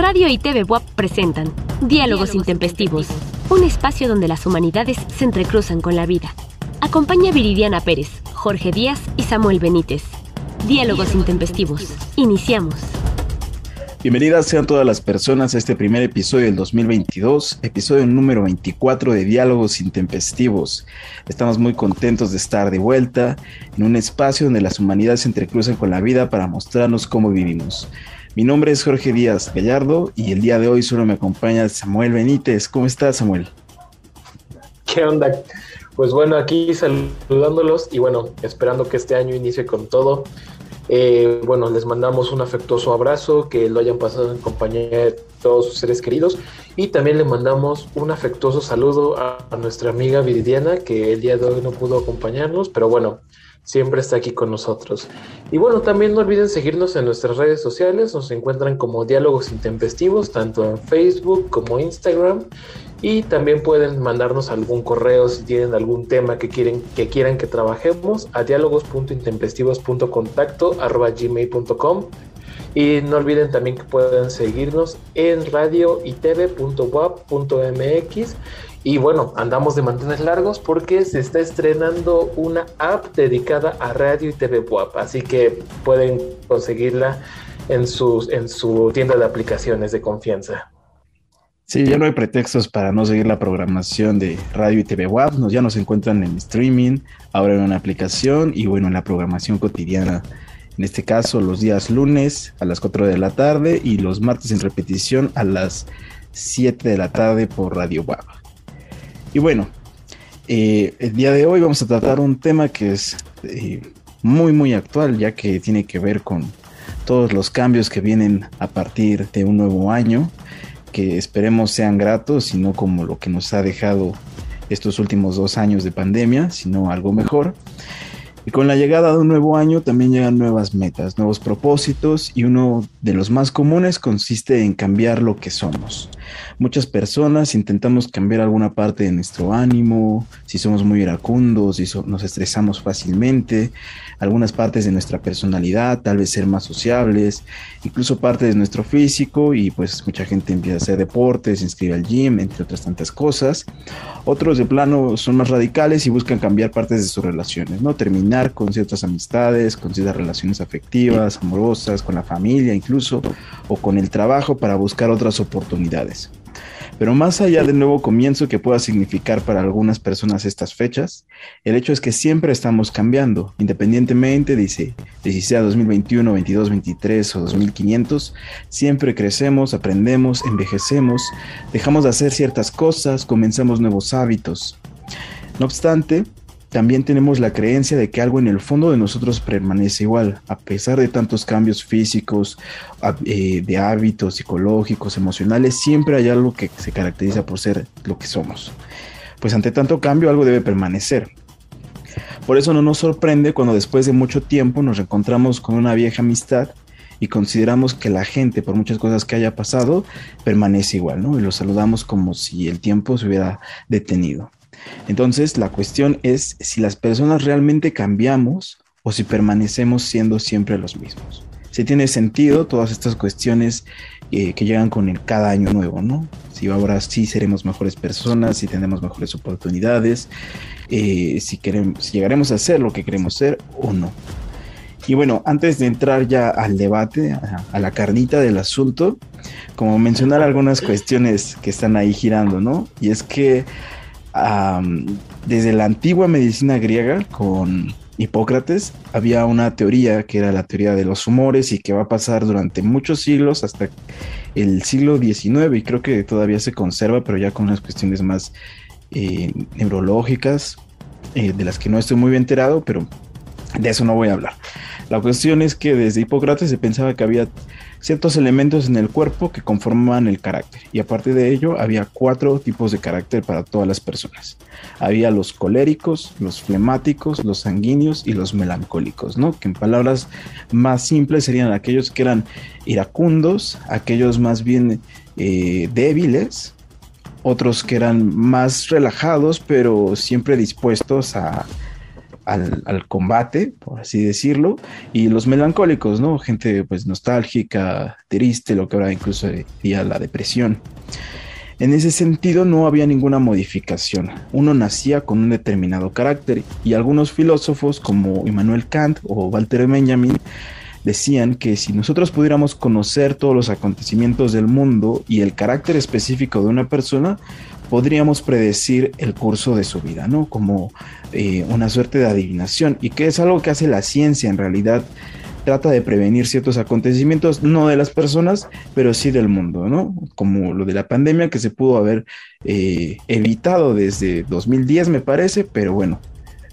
Radio y TV WAP presentan Diálogos Intempestivos, un espacio donde las humanidades se entrecruzan con la vida. Acompaña Viridiana Pérez, Jorge Díaz y Samuel Benítez. Diálogos Intempestivos. Iniciamos. Bienvenidas sean todas las personas a este primer episodio del 2022, episodio número 24 de Diálogos Intempestivos. Estamos muy contentos de estar de vuelta en un espacio donde las humanidades se entrecruzan con la vida para mostrarnos cómo vivimos. Mi nombre es Jorge Díaz Gallardo y el día de hoy solo me acompaña Samuel Benítez. ¿Cómo estás, Samuel? ¿Qué onda? Pues bueno, aquí saludándolos y bueno, esperando que este año inicie con todo. Eh, bueno, les mandamos un afectuoso abrazo, que lo hayan pasado en compañía de todos sus seres queridos y también le mandamos un afectuoso saludo a, a nuestra amiga Viridiana, que el día de hoy no pudo acompañarnos, pero bueno, siempre está aquí con nosotros. Y bueno, también no olviden seguirnos en nuestras redes sociales, nos encuentran como Diálogos Intempestivos, tanto en Facebook como Instagram. Y también pueden mandarnos algún correo si tienen algún tema que quieren que quieran que trabajemos a diálogos.intempestivos.contacto@gmail.com y no olviden también que pueden seguirnos en radio y tv.wap.mx y bueno, andamos de mantener largos porque se está estrenando una app dedicada a radio y TV WAP, así que pueden conseguirla en, sus, en su tienda de aplicaciones de confianza. Sí, ya no hay pretextos para no seguir la programación de Radio y TV WAP, nos, ya nos encuentran en streaming, ahora en una aplicación y bueno, en la programación cotidiana. En este caso, los días lunes a las 4 de la tarde y los martes en repetición a las 7 de la tarde por Radio WAP. Y bueno, eh, el día de hoy vamos a tratar un tema que es eh, muy, muy actual, ya que tiene que ver con todos los cambios que vienen a partir de un nuevo año, que esperemos sean gratos y no como lo que nos ha dejado estos últimos dos años de pandemia, sino algo mejor. Y con la llegada de un nuevo año también llegan nuevas metas, nuevos propósitos y uno de los más comunes consiste en cambiar lo que somos. Muchas personas intentamos cambiar alguna parte de nuestro ánimo, si somos muy iracundos, si nos estresamos fácilmente, algunas partes de nuestra personalidad, tal vez ser más sociables, incluso parte de nuestro físico y pues mucha gente empieza a hacer deportes, se inscribe al gym, entre otras tantas cosas. Otros de plano son más radicales y buscan cambiar partes de sus relaciones, ¿no? Terminar con ciertas amistades, con ciertas relaciones afectivas, amorosas, con la familia incluso, o con el trabajo para buscar otras oportunidades. Pero más allá del nuevo comienzo que pueda significar para algunas personas estas fechas, el hecho es que siempre estamos cambiando, independientemente de si, sea 2021, 22, 23 o 2500, siempre crecemos, aprendemos, envejecemos, dejamos de hacer ciertas cosas, comenzamos nuevos hábitos. No obstante, también tenemos la creencia de que algo en el fondo de nosotros permanece igual, a pesar de tantos cambios físicos, eh, de hábitos psicológicos, emocionales, siempre hay algo que se caracteriza por ser lo que somos. Pues ante tanto cambio algo debe permanecer. Por eso no nos sorprende cuando después de mucho tiempo nos reencontramos con una vieja amistad y consideramos que la gente, por muchas cosas que haya pasado, permanece igual, ¿no? Y lo saludamos como si el tiempo se hubiera detenido. Entonces, la cuestión es si las personas realmente cambiamos o si permanecemos siendo siempre los mismos. Si tiene sentido todas estas cuestiones eh, que llegan con el cada año nuevo, ¿no? Si ahora sí seremos mejores personas, si tenemos mejores oportunidades, eh, si, queremos, si llegaremos a ser lo que queremos ser o no. Y bueno, antes de entrar ya al debate, a, la carnita del asunto, como mencionar algunas cuestiones que están ahí girando, ¿no? Y es que desde la antigua medicina griega con Hipócrates había una teoría que era la teoría de los humores y que va a pasar durante muchos siglos hasta el siglo XIX y creo que todavía se conserva, pero ya con unas cuestiones más eh, neurológicas eh, de las que no estoy muy bien enterado, pero de eso no voy a hablar. La cuestión es que desde Hipócrates se pensaba que había ciertos elementos en el cuerpo que conformaban el carácter y aparte de ello había cuatro tipos de carácter para todas las personas. Había los coléricos, los flemáticos, los sanguíneos y los melancólicos, ¿no? Que en palabras más simples serían aquellos que eran iracundos, aquellos más bien eh, débiles, otros que eran más relajados pero siempre dispuestos a al, combate, por así decirlo, y los melancólicos, ¿no? Gente pues nostálgica, triste, lo que ahora incluso diría la depresión. En ese sentido no había ninguna modificación. Uno nacía con un determinado carácter y algunos filósofos como Immanuel Kant o Walter Benjamin decían que si nosotros pudiéramos conocer todos los acontecimientos del mundo y el carácter específico de una persona, podríamos predecir el curso de su vida, ¿no? Como eh, una suerte de adivinación y que es algo que hace la ciencia en realidad. Trata de prevenir ciertos acontecimientos, no de las personas, pero sí del mundo, ¿no? Como lo de la pandemia que se pudo haber eh, evitado desde 2010, me parece, pero bueno,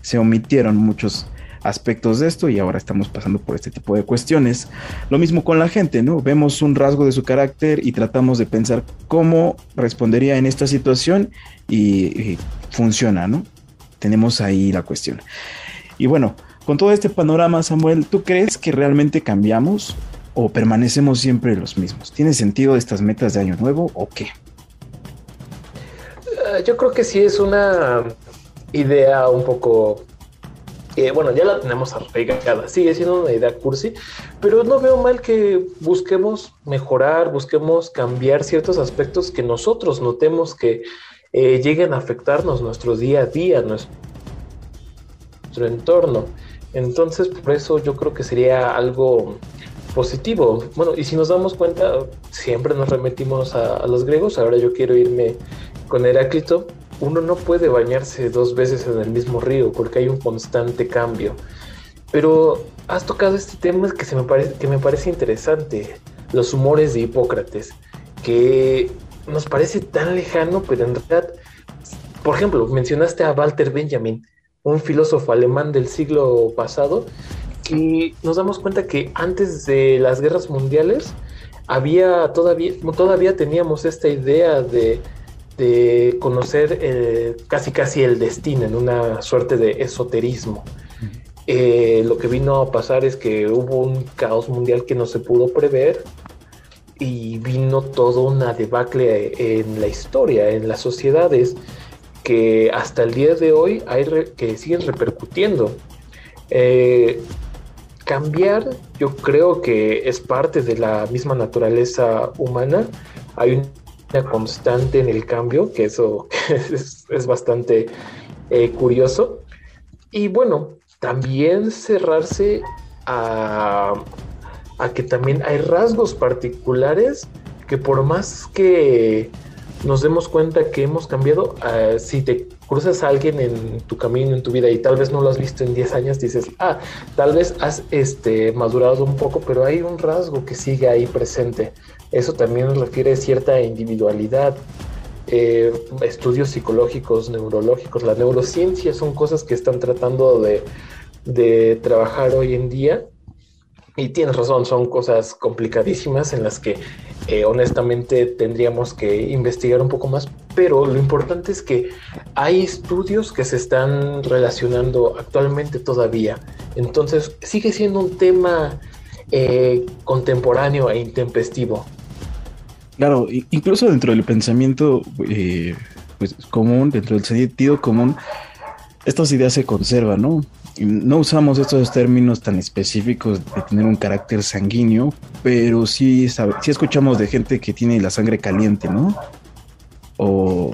se omitieron muchos aspectos de esto y ahora estamos pasando por este tipo de cuestiones. Lo mismo con la gente, ¿no? Vemos un rasgo de su carácter y tratamos de pensar cómo respondería en esta situación y, funciona, ¿no? Tenemos ahí la cuestión. Y bueno, con todo este panorama, Samuel, ¿tú crees que realmente cambiamos o permanecemos siempre los mismos? ¿Tiene sentido estas metas de año nuevo o qué? Eh, yo creo que sí es una idea un poco bueno, ya la tenemos arraigada, sigue siendo una idea cursi, pero no veo mal que busquemos mejorar, busquemos cambiar ciertos aspectos que nosotros notemos que eh, lleguen a afectarnos nuestro día a día, nuestro entorno. Entonces, por eso yo creo que sería algo positivo. Bueno, y si nos damos cuenta, siempre nos remitimos a, a los griegos, ahora yo quiero irme con Heráclito, uno no puede bañarse dos veces en el mismo río porque hay un constante cambio. Pero has tocado este tema que, se me, parece, que me parece interesante, los humores de Hipócrates, que nos parece tan lejano, pero en realidad, por ejemplo, mencionaste a Walter Benjamin, un filósofo alemán del siglo pasado, y nos damos cuenta que antes de las guerras mundiales había todavía, todavía teníamos esta idea de de conocer casi casi el destino en una suerte de esoterismo. Eh, lo que vino a pasar es que hubo un caos mundial que no se pudo prever y vino toda una debacle en la historia, en las sociedades que hasta el día de hoy hay que siguen repercutiendo. Eh, cambiar yo creo que es parte de la misma naturaleza humana. Hay un constante en el cambio, que eso es, bastante eh, curioso. Y bueno, también cerrarse a, a que también hay rasgos particulares que por más que nos demos cuenta que hemos cambiado, eh, si te cruzas a alguien en tu camino, en tu vida, y tal vez no lo has visto en 10 años, dices, ah, tal vez has este, madurado un poco, pero hay un rasgo que sigue ahí presente. Eso también refiere cierta individualidad. Eh, estudios psicológicos, neurológicos, la neurociencia son cosas que están tratando de, de trabajar hoy en día. Y tienes razón, son cosas complicadísimas en las que eh, honestamente tendríamos que investigar un poco más, pero lo importante es que hay estudios que se están relacionando actualmente todavía. Entonces sigue siendo un tema eh, contemporáneo e intempestivo. Claro, incluso dentro del pensamiento eh, pues, común, dentro del sentido común, estas ideas se conservan, ¿no? No usamos estos términos tan específicos de tener un carácter sanguíneo, pero sí, escuchamos de gente que tiene la sangre caliente, ¿no? O,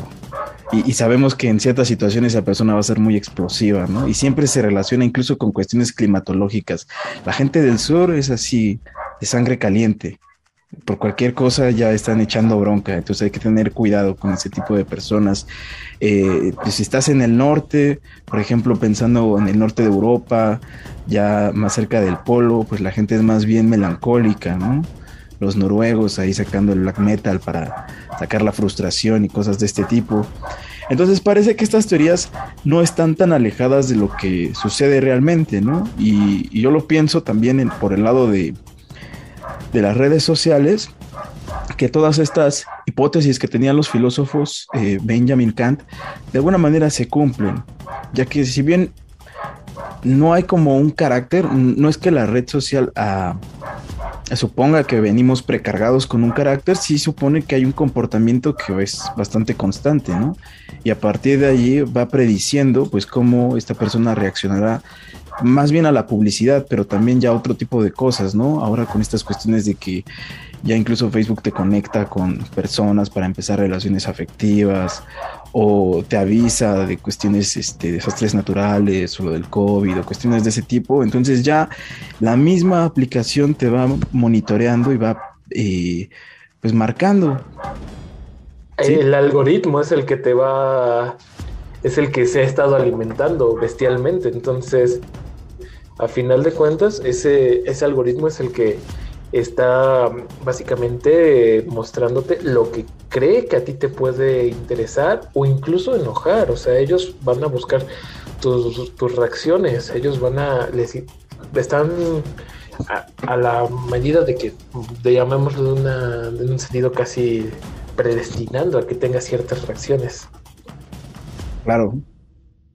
y, y, sabemos que en ciertas situaciones esa persona va a ser muy explosiva, ¿no? Y siempre se relaciona incluso con cuestiones climatológicas. La gente del sur es así, de sangre caliente por cualquier cosa ya están echando bronca, entonces hay que tener cuidado con ese tipo de personas. Eh, pues, si estás en el norte, por ejemplo, pensando en el norte de Europa, ya más cerca del polo, pues la gente es más bien melancólica, ¿no? Los noruegos ahí sacando el black metal para sacar la frustración y cosas de este tipo. Entonces parece que estas teorías no están tan alejadas de lo que sucede realmente, ¿no? Y, yo lo pienso también por el lado de, de las redes sociales que todas estas hipótesis que tenían los filósofos eh, Benjamin Kant de alguna manera se cumplen, ya que si bien no hay como un carácter, no es que la red social a, suponga que venimos precargados con un carácter, sí supone que hay un comportamiento que es bastante constante, ¿no? Y a partir de allí va prediciendo, pues, cómo esta persona reaccionará más bien a la publicidad, pero también ya a otro tipo de cosas, ¿no? Ahora con estas cuestiones de que ya incluso Facebook te conecta con personas para empezar relaciones afectivas o te avisa de cuestiones, este, desastres naturales o lo del COVID o cuestiones de ese tipo. Entonces ya la misma aplicación te va monitoreando y va eh, pues marcando. El algoritmo es el que te va, es el que se ha estado alimentando bestialmente. Entonces, a final de cuentas, ese, ese algoritmo es el que está básicamente mostrándote lo que cree que a ti te puede interesar o incluso enojar. O sea, ellos van a buscar tus, reacciones, ellos van a, les, están a, la medida de que, de llamémoslo de, un sentido casi predestinando a que tenga ciertas reacciones. Claro.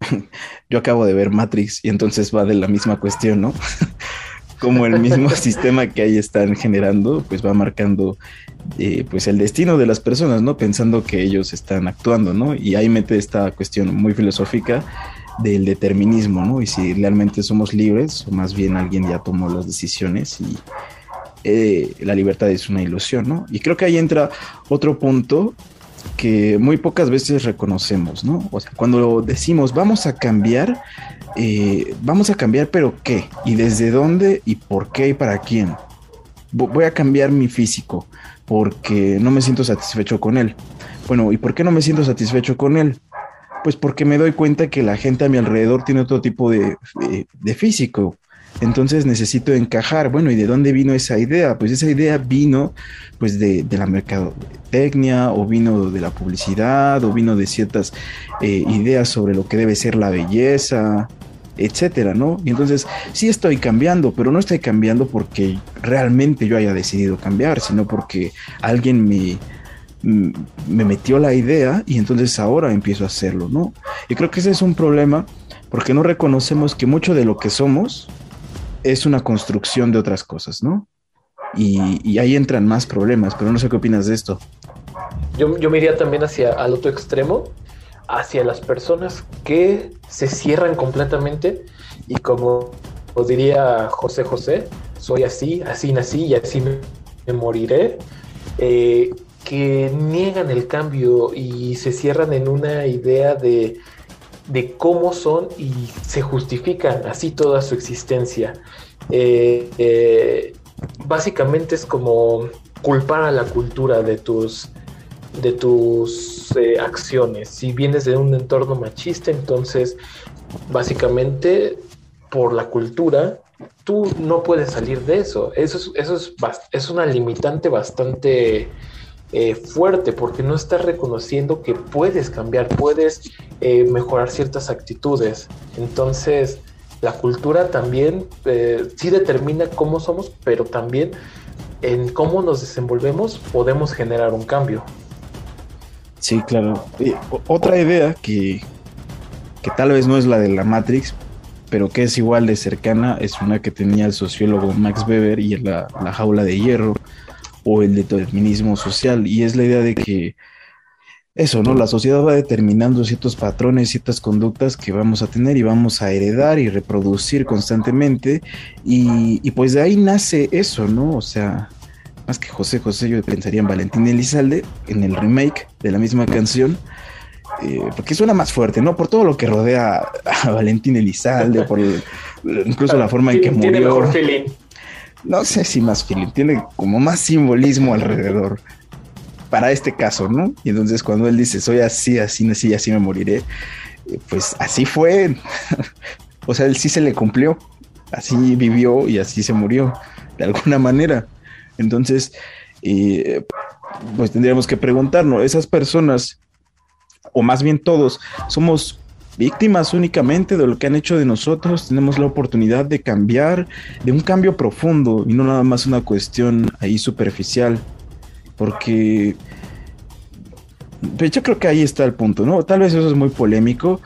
Yo acabo de ver Matrix y entonces va de la misma cuestión, ¿no? como el mismo sistema que ahí están generando, pues va marcando eh, pues el destino de las personas, ¿no? Pensando que ellos están actuando, ¿no? Y ahí mete esta cuestión muy filosófica del determinismo, ¿no? Y si realmente somos libres, o más bien alguien ya tomó las decisiones y eh, la libertad es una ilusión, ¿no? Y creo que ahí entra otro punto que muy pocas veces reconocemos, ¿no? O sea, cuando decimos vamos a cambiar, eh, vamos a cambiar, pero ¿qué? ¿Y desde dónde? ¿Y por qué? ¿Y para quién? Voy a cambiar mi físico porque no me siento satisfecho con él. Bueno, ¿y por qué no me siento satisfecho con él? Pues porque me doy cuenta que la gente a mi alrededor tiene otro tipo de, de físico. Entonces necesito encajar. Bueno, ¿y de dónde vino esa idea? Pues esa idea vino pues de, la mercadotecnia o vino de la publicidad o vino de ciertas eh, ideas sobre lo que debe ser la belleza, etcétera, ¿no? Y entonces sí estoy cambiando, pero no estoy cambiando porque realmente yo haya decidido cambiar, sino porque alguien me, me metió la idea y entonces ahora empiezo a hacerlo, ¿no? Y creo que ese es un problema porque no reconocemos que mucho de lo que somos es una construcción de otras cosas, ¿no? Y, ahí entran más problemas, pero no sé qué opinas de esto. Yo, yo me iría también hacia el otro extremo, hacia las personas que se cierran completamente y como diría José José, soy así, así nací y así me, moriré, eh, que niegan el cambio y se cierran en una idea de de cómo son y se justifican así toda su existencia. Eh, eh, básicamente es como culpar a la cultura de tus, de tus eh, acciones. Si vienes de un entorno machista, entonces básicamente por la cultura tú no puedes salir de eso. Eso es, eso es, es una limitante bastante eh, fuerte porque no estás reconociendo que puedes cambiar, puedes eh, mejorar ciertas actitudes. Entonces, la cultura también eh, sí determina cómo somos, pero también en cómo nos desenvolvemos podemos generar un cambio. Sí, claro. otra idea que, que tal vez no es la de la Matrix, pero que es igual de cercana, es una que tenía el sociólogo Max Weber y la, la jaula de hierro, o el determinismo social. Y es la idea de que eso, ¿no? La sociedad va determinando ciertos patrones, ciertas conductas que vamos a tener y vamos a heredar y reproducir constantemente. Y, pues de ahí nace eso, ¿no? O sea, más que José José, yo pensaría en Valentín Elizalde, en el remake de la misma canción. Eh, porque suena más fuerte, ¿no? Por todo lo que rodea a Valentín Elizalde, por incluso la forma en que murió no sé si más feeling, tiene como más simbolismo alrededor para este caso, ¿no? Y entonces cuando él dice, soy así, así, así, así me moriré, eh, pues así fue. o sea, él sí se le cumplió, así vivió y así se murió, de alguna manera. Entonces, eh, pues tendríamos que preguntarnos, esas personas, o más bien todos, somos víctimas únicamente de lo que han hecho de nosotros, tenemos la oportunidad de cambiar, de un cambio profundo y no nada más una cuestión ahí superficial, porque pues, yo creo que ahí está el punto, ¿no? Tal vez eso es muy polémico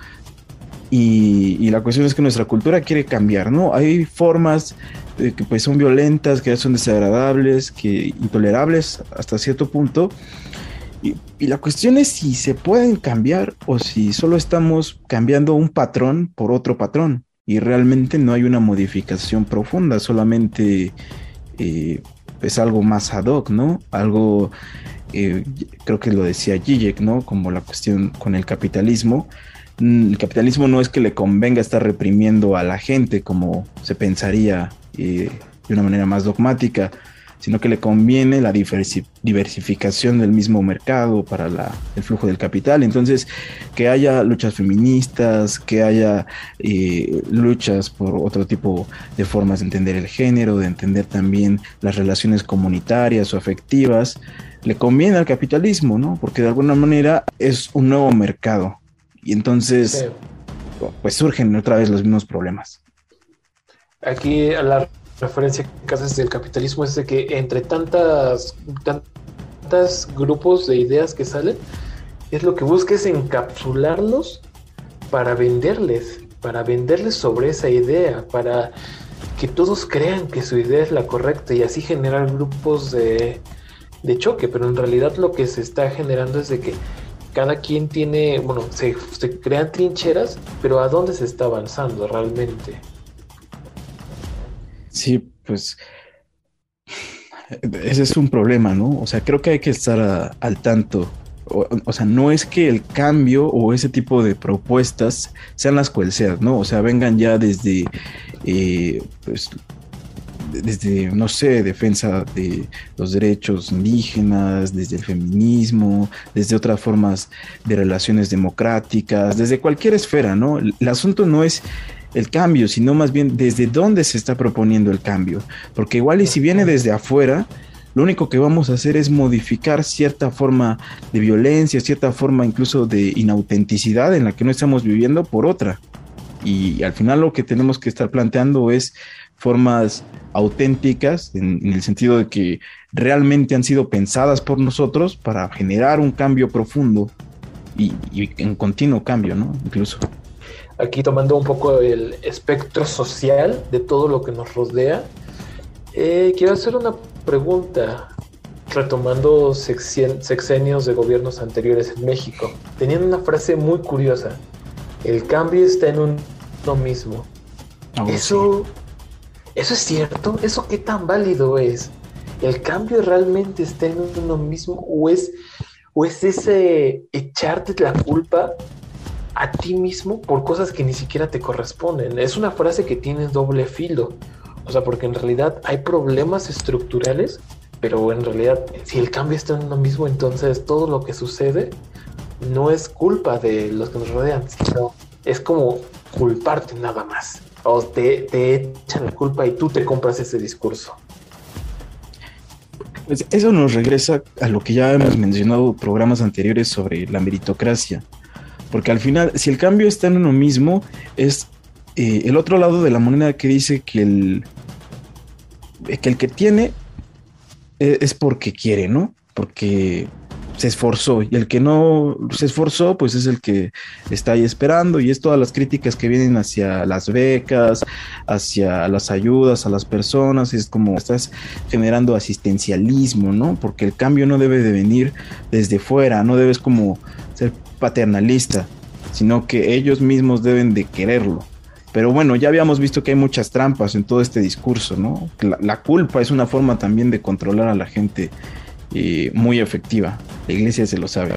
y, la cuestión es que nuestra cultura quiere cambiar, ¿no? Hay formas que pues son violentas, que son desagradables, que intolerables hasta cierto punto. Y, la cuestión es si se pueden cambiar o si solo estamos cambiando un patrón por otro patrón y realmente no hay una modificación profunda, solamente eh, es algo más ad hoc, ¿no? Algo, eh, creo que lo decía Zizek, ¿no? Como la cuestión con el capitalismo. Mm, el capitalismo no es que le convenga estar reprimiendo a la gente como se pensaría eh, de una manera más dogmática, sino que le conviene la diversificación del mismo mercado para el flujo del capital. Entonces, que haya luchas feministas, que haya eh, luchas por otro tipo de formas de entender el género, de entender también las relaciones comunitarias o afectivas, le conviene al capitalismo, ¿no? Porque de alguna manera es un nuevo mercado. Y entonces, pues surgen otra vez los mismos problemas. Aquí la referencia que haces del capitalismo es de que entre tantas, tantas grupos de ideas que salen, es lo que busca es encapsularlos para venderles, para venderles sobre esa idea, para que todos crean que su idea es la correcta y así generar grupos de, de choque, pero en realidad lo que se está generando es de que cada quien tiene, bueno, se, se crean trincheras, pero ¿a dónde se está avanzando realmente? Sí, pues ese es un problema, ¿no? O sea, creo que hay que estar al tanto. O, sea, no es que el cambio o ese tipo de propuestas sean las cuales sean, ¿no? O sea, vengan ya desde, eh, pues, desde, no sé, defensa de los derechos indígenas, desde el feminismo, desde otras formas de relaciones democráticas, desde cualquier esfera, ¿no? El asunto no es el cambio, sino más bien desde dónde se está proponiendo el cambio. Porque igual y si viene desde afuera, lo único que vamos a hacer es modificar cierta forma de violencia, cierta forma incluso de inautenticidad en la que no estamos viviendo por otra. Y al final lo que tenemos que estar planteando es formas auténticas en, el sentido de que realmente han sido pensadas por nosotros para generar un cambio profundo y, y en continuo cambio, ¿no? Incluso aquí tomando un poco el espectro social de todo lo que nos rodea, eh, quiero hacer una pregunta retomando sexenios de gobiernos anteriores en México. Tenían una frase muy curiosa. El cambio está en uno mismo. Ah, eso, eso es cierto. ¿Eso qué tan válido es? ¿El cambio realmente está en uno mismo o es, o es ese echarte la culpa a ti mismo por cosas que ni siquiera te corresponden. Es una frase que tiene doble filo. O sea, porque en realidad hay problemas estructurales, pero en realidad si el cambio está en uno mismo, entonces todo lo que sucede no es culpa de los que nos rodean, sino es como culparte nada más. O te, te echan la culpa y tú te compras ese discurso. Pues eso nos regresa a lo que ya hemos mencionado programas anteriores sobre la meritocracia. Porque al final, si el cambio está en uno mismo, es eh, el otro lado de la moneda que dice que el, que el que tiene eh, es porque quiere, ¿no? Porque se esforzó y el que no se esforzó pues es el que está ahí esperando y es todas las críticas que vienen hacia las becas, hacia las ayudas a las personas, es como estás generando asistencialismo, ¿no? Porque el cambio no debe de venir desde fuera, no debes como ser paternalista, sino que ellos mismos deben de quererlo. Pero bueno, ya habíamos visto que hay muchas trampas en todo este discurso, ¿no? La, culpa es una forma también de controlar a la gente eh, muy efectiva. La iglesia se lo sabe.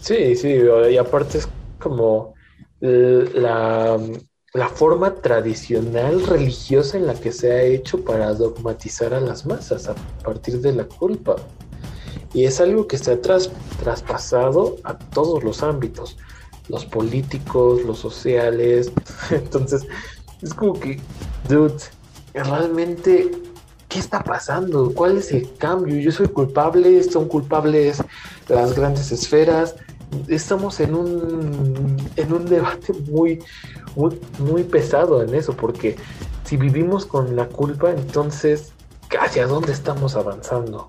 Sí, sí, y aparte es como la, la forma tradicional religiosa en la que se ha hecho para dogmatizar a las masas a partir de la culpa. Y es algo que se ha traspasado a todos los ámbitos, los políticos, los sociales. Entonces, es como que, dude, realmente, ¿qué está pasando? ¿Cuál es el cambio? Yo soy culpable, son culpables las grandes esferas. Estamos en un, en un debate muy, muy pesado en eso, porque si vivimos con la culpa, entonces, ¿hacia dónde estamos avanzando?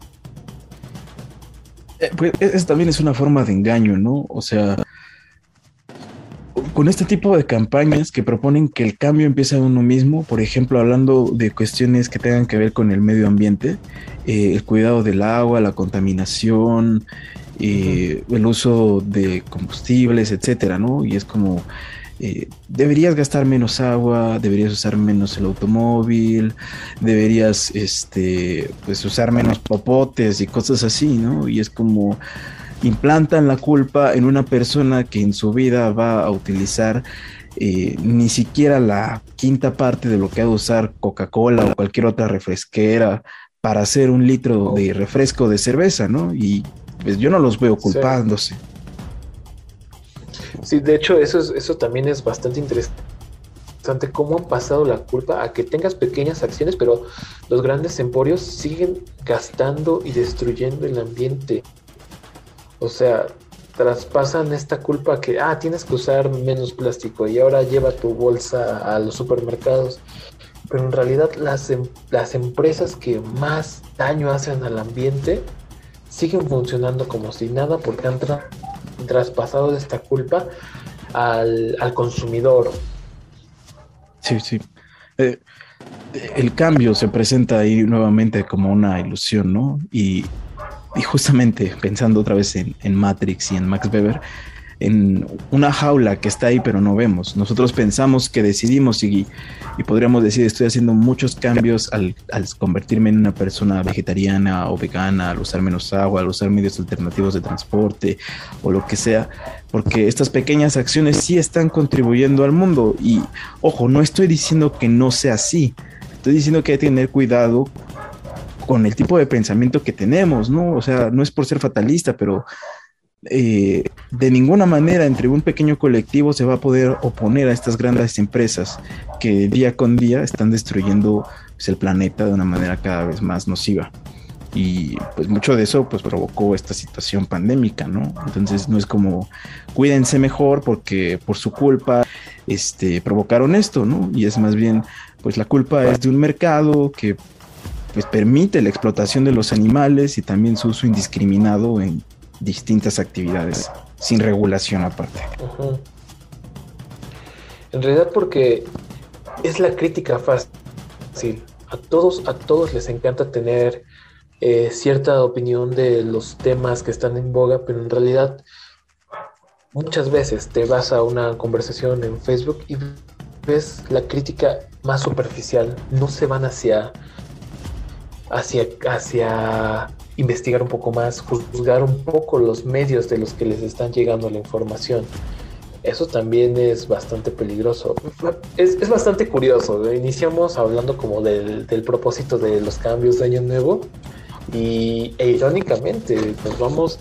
Eh, pues eso también es una forma de engaño, ¿no? O sea, con este tipo de campañas que proponen que el cambio empieza en uno mismo, por ejemplo, hablando de cuestiones que tengan que ver con el medio ambiente, eh, el cuidado del agua, la contaminación, eh, el uso de combustibles, etcétera, ¿no? Y es como eh, deberías gastar menos agua, deberías usar menos el automóvil, deberías este, pues usar menos popotes y cosas así, ¿no? Y es como implantan la culpa en una persona que en su vida va a utilizar eh, ni siquiera la quinta parte de lo que ha de usar Coca-Cola o cualquier otra refresquera para hacer un litro de refresco de cerveza, ¿no? Y pues yo no los veo culpándose. Sí, de hecho, eso, es, eso también es bastante interesante. Cómo han pasado la culpa a que tengas pequeñas acciones, pero los grandes emporios siguen gastando y destruyendo el ambiente. O sea, traspasan esta culpa que, ah, tienes que usar menos plástico y ahora lleva tu bolsa a los supermercados. Pero en realidad las, em, las empresas que más daño hacen al ambiente siguen funcionando como si nada porque han traspasado de esta culpa al, consumidor. Sí, sí. Eh, el cambio se presenta ahí nuevamente como una ilusión, ¿no? Y, justamente pensando otra vez en, en, Matrix y en Max Weber, en una jaula que está ahí pero no vemos. Nosotros pensamos que decidimos y, y podríamos decir estoy haciendo muchos cambios al, al, convertirme en una persona vegetariana o vegana, al usar menos agua, al usar medios alternativos de transporte o lo que sea, porque estas pequeñas acciones sí están contribuyendo al mundo y ojo, no estoy diciendo que no sea así, estoy diciendo que hay que tener cuidado con el tipo de pensamiento que tenemos, ¿no? O sea, no es por ser fatalista, pero eh, de ninguna manera entre un pequeño colectivo se va a poder oponer a estas grandes empresas que día con día están destruyendo pues, el planeta de una manera cada vez más nociva. Y pues mucho de eso pues provocó esta situación pandémica, ¿no? Entonces no es como cuídense mejor porque por su culpa este, provocaron esto, ¿no? Y es más bien pues la culpa es de un mercado que pues permite la explotación de los animales y también su uso indiscriminado en distintas actividades sin regulación aparte. En realidad porque es la crítica fácil. A todos, a todos les encanta tener eh, cierta opinión de los temas que están en boga, pero en realidad muchas veces te vas a una conversación en Facebook y ves la crítica más superficial. No se van hacia hacia, hacia investigar un poco más, juzgar un poco los medios de los que les están llegando la información. Eso también es bastante peligroso. Es, bastante curioso. Iniciamos hablando como del, propósito de los cambios de Año Nuevo y e irónicamente nos vamos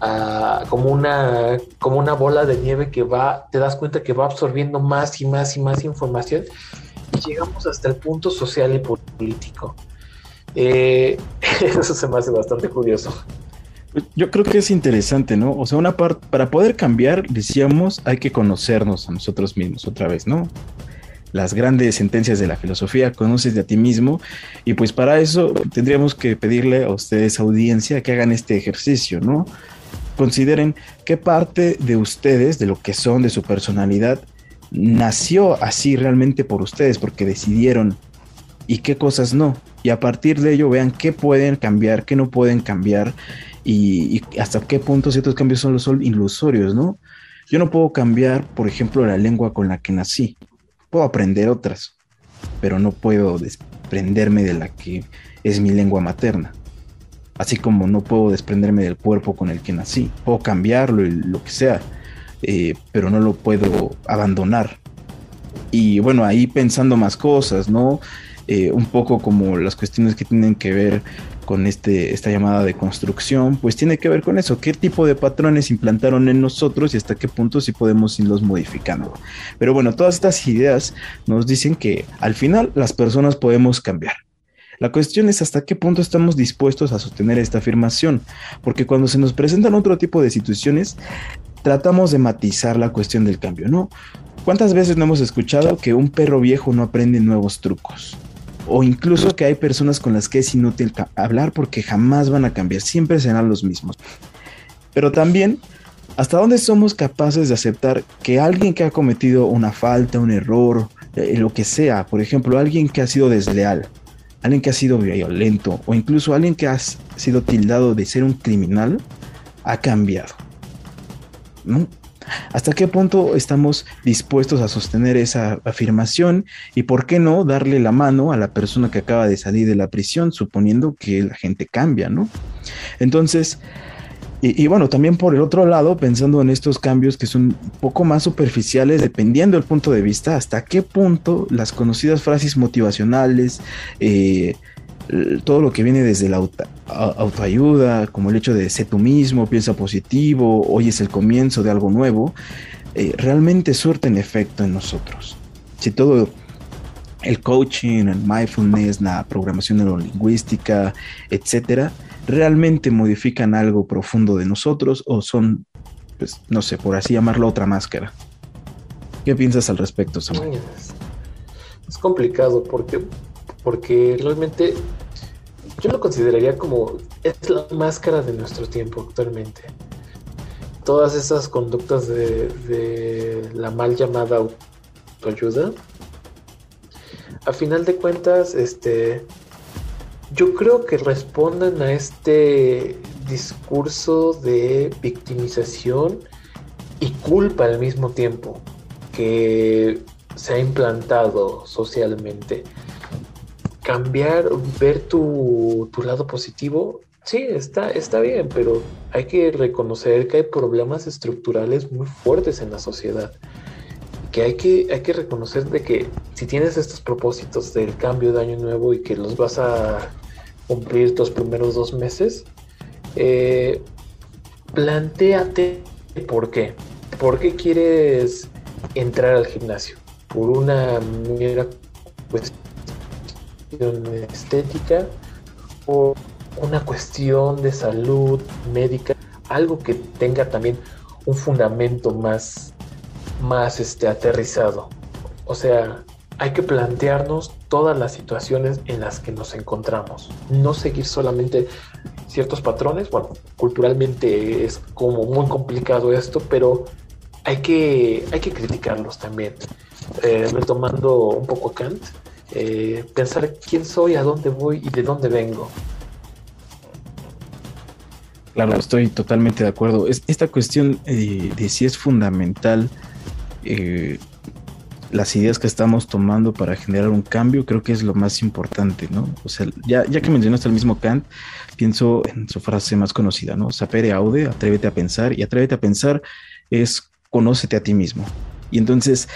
a como una como una bola de nieve que va te das cuenta que va absorbiendo más y más y más información y llegamos hasta el punto social y político eh, eso se me hace bastante curioso. Yo creo que es interesante, ¿no? O sea, una parte, para poder cambiar, decíamos, hay que conocernos a nosotros mismos otra vez, ¿no? Las grandes sentencias de la filosofía, conoces de a ti mismo, y pues para eso tendríamos que pedirle a ustedes, audiencia, que hagan este ejercicio, ¿no? Consideren qué parte de ustedes, de lo que son, de su personalidad, nació así realmente por ustedes, porque decidieron y qué cosas no. Y a partir de ello vean qué pueden cambiar, qué no pueden cambiar y, hasta qué punto ciertos cambios son, los ilusorios, ¿no? Yo no puedo cambiar, por ejemplo, la lengua con la que nací. Puedo aprender otras, pero no puedo desprenderme de la que es mi lengua materna. Así como no puedo desprenderme del cuerpo con el que nací. Puedo cambiarlo y lo que sea, eh, pero no lo puedo abandonar. Y bueno, ahí pensando más cosas, ¿no? Eh, un poco como las cuestiones que tienen que ver con este, esta llamada de construcción, pues tiene que ver con eso, qué tipo de patrones implantaron en nosotros y hasta qué punto sí podemos irlos modificando. Pero bueno, todas estas ideas nos dicen que al final las personas podemos cambiar. La cuestión es hasta qué punto estamos dispuestos a sostener esta afirmación, porque cuando se nos presentan otro tipo de situaciones, tratamos de matizar la cuestión del cambio, ¿no? ¿Cuántas veces no hemos escuchado que un perro viejo no aprende nuevos trucos? o incluso que hay personas con las que es inútil hablar porque jamás van a cambiar, siempre serán los mismos. Pero también ¿Hasta dónde somos capaces de aceptar que alguien que ha cometido una falta, un error, eh, lo que sea, por ejemplo, alguien que ha sido desleal, alguien que ha sido violento o incluso alguien que ha sido tildado de ser un criminal, ha cambiado? ¿No? ¿Hasta qué punto estamos dispuestos a sostener esa afirmación y por qué no darle la mano a la persona que acaba de salir de la prisión, suponiendo que la gente cambia, ¿no? Entonces, y, bueno, también por el otro lado, pensando en estos cambios que son un poco más superficiales, dependiendo del punto de vista, hasta qué punto las conocidas frases motivacionales, eh, todo lo que viene desde la autoayuda, como el hecho de ser tú mismo, piensa positivo, hoy es el comienzo de algo nuevo, eh, realmente surten efecto en nosotros. Si todo el coaching, el mindfulness, la programación neurolingüística, etcétera, realmente modifican algo profundo de nosotros o son, pues, no sé, por así llamarlo, otra máscara. ¿Qué piensas al respecto, Samuel? Es complicado porque, porque realmente yo lo consideraría como es la máscara de nuestro tiempo actualmente. Todas esas conductas de, de la mal llamada autoayuda, a final de cuentas, este, yo creo que responden a este discurso de victimización y culpa al mismo tiempo que se ha implantado socialmente. Cambiar, ver tu, lado positivo, sí, está, está bien, pero hay que reconocer que hay problemas estructurales muy fuertes en la sociedad que hay que, hay que reconocer de que si tienes estos propósitos del cambio de año nuevo y que los vas a cumplir tus primeros dos meses, eh, planteate por qué. ¿Por qué quieres entrar al gimnasio? ¿Por una mera cuestión estética o una cuestión de salud médica? Algo que tenga también un fundamento más, más este, aterrizado. O sea, hay que plantearnos todas las situaciones en las que nos encontramos, no seguir solamente ciertos patrones. Bueno, culturalmente es como muy complicado esto, pero hay que, hay que criticarlos también. Eh, retomando un poco Kant, eh, pensar quién soy, a dónde voy y de dónde vengo. Claro, estoy totalmente de acuerdo. esta cuestión eh, de si es fundamental eh, las ideas que estamos tomando para generar un cambio, creo que es lo más importante, ¿no? O sea, ya, que mencionaste el mismo Kant, pienso en su frase más conocida, ¿no? Sapere aude, atrévete a pensar, y atrévete a pensar es conócete a ti mismo. Y entonces,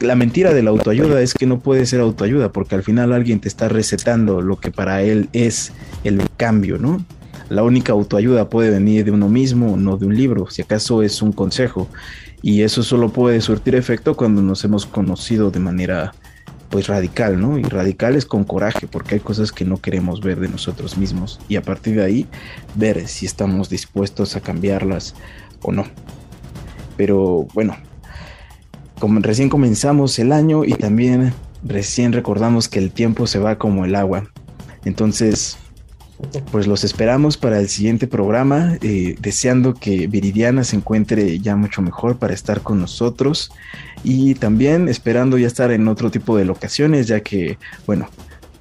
la mentira de la autoayuda es que no puede ser autoayuda, porque al final alguien te está recetando lo que para él es el cambio, ¿no? La única autoayuda puede venir de uno mismo, no de un libro, si acaso es un consejo. Y eso solo puede surtir efecto cuando nos hemos conocido de manera pues radical, ¿no? Y radical es con coraje, porque hay cosas que no queremos ver de nosotros mismos. Y a partir de ahí, ver si estamos dispuestos a cambiarlas o no. Pero bueno, recién comenzamos el año y también recién recordamos que el tiempo se va como el agua. Entonces, pues los esperamos para el siguiente programa, eh, deseando que Viridiana se encuentre ya mucho mejor para estar con nosotros y también esperando ya estar en otro tipo de locaciones, ya que, bueno,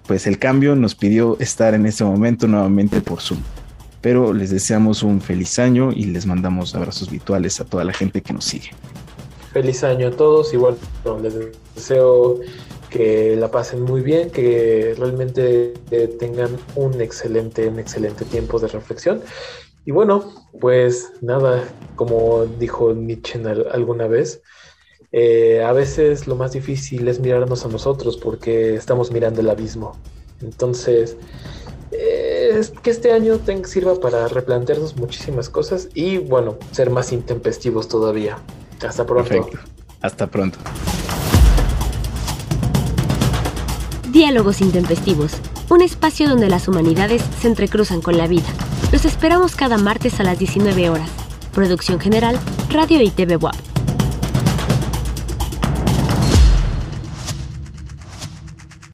pues el cambio nos pidió estar en este momento nuevamente por Zoom. Pero les deseamos un feliz año y les mandamos abrazos virtuales a toda la gente que nos sigue. Feliz año a todos bueno, les deseo que la pasen muy bien, que realmente eh, tengan un excelente, un excelente tiempo de reflexión. Y bueno, pues nada, como dijo Nietzsche alguna vez, eh, a veces lo más difícil es mirarnos a nosotros porque estamos mirando el abismo. Entonces, eh, que este año sirva para replantearnos muchísimas cosas y bueno, ser más intempestivos todavía. Hasta pronto. Hasta pronto. Diálogos Intempestivos, un espacio donde las humanidades se entrecruzan con la vida. Los esperamos cada martes a las 19 horas. Producción general, Radio y TV WAP.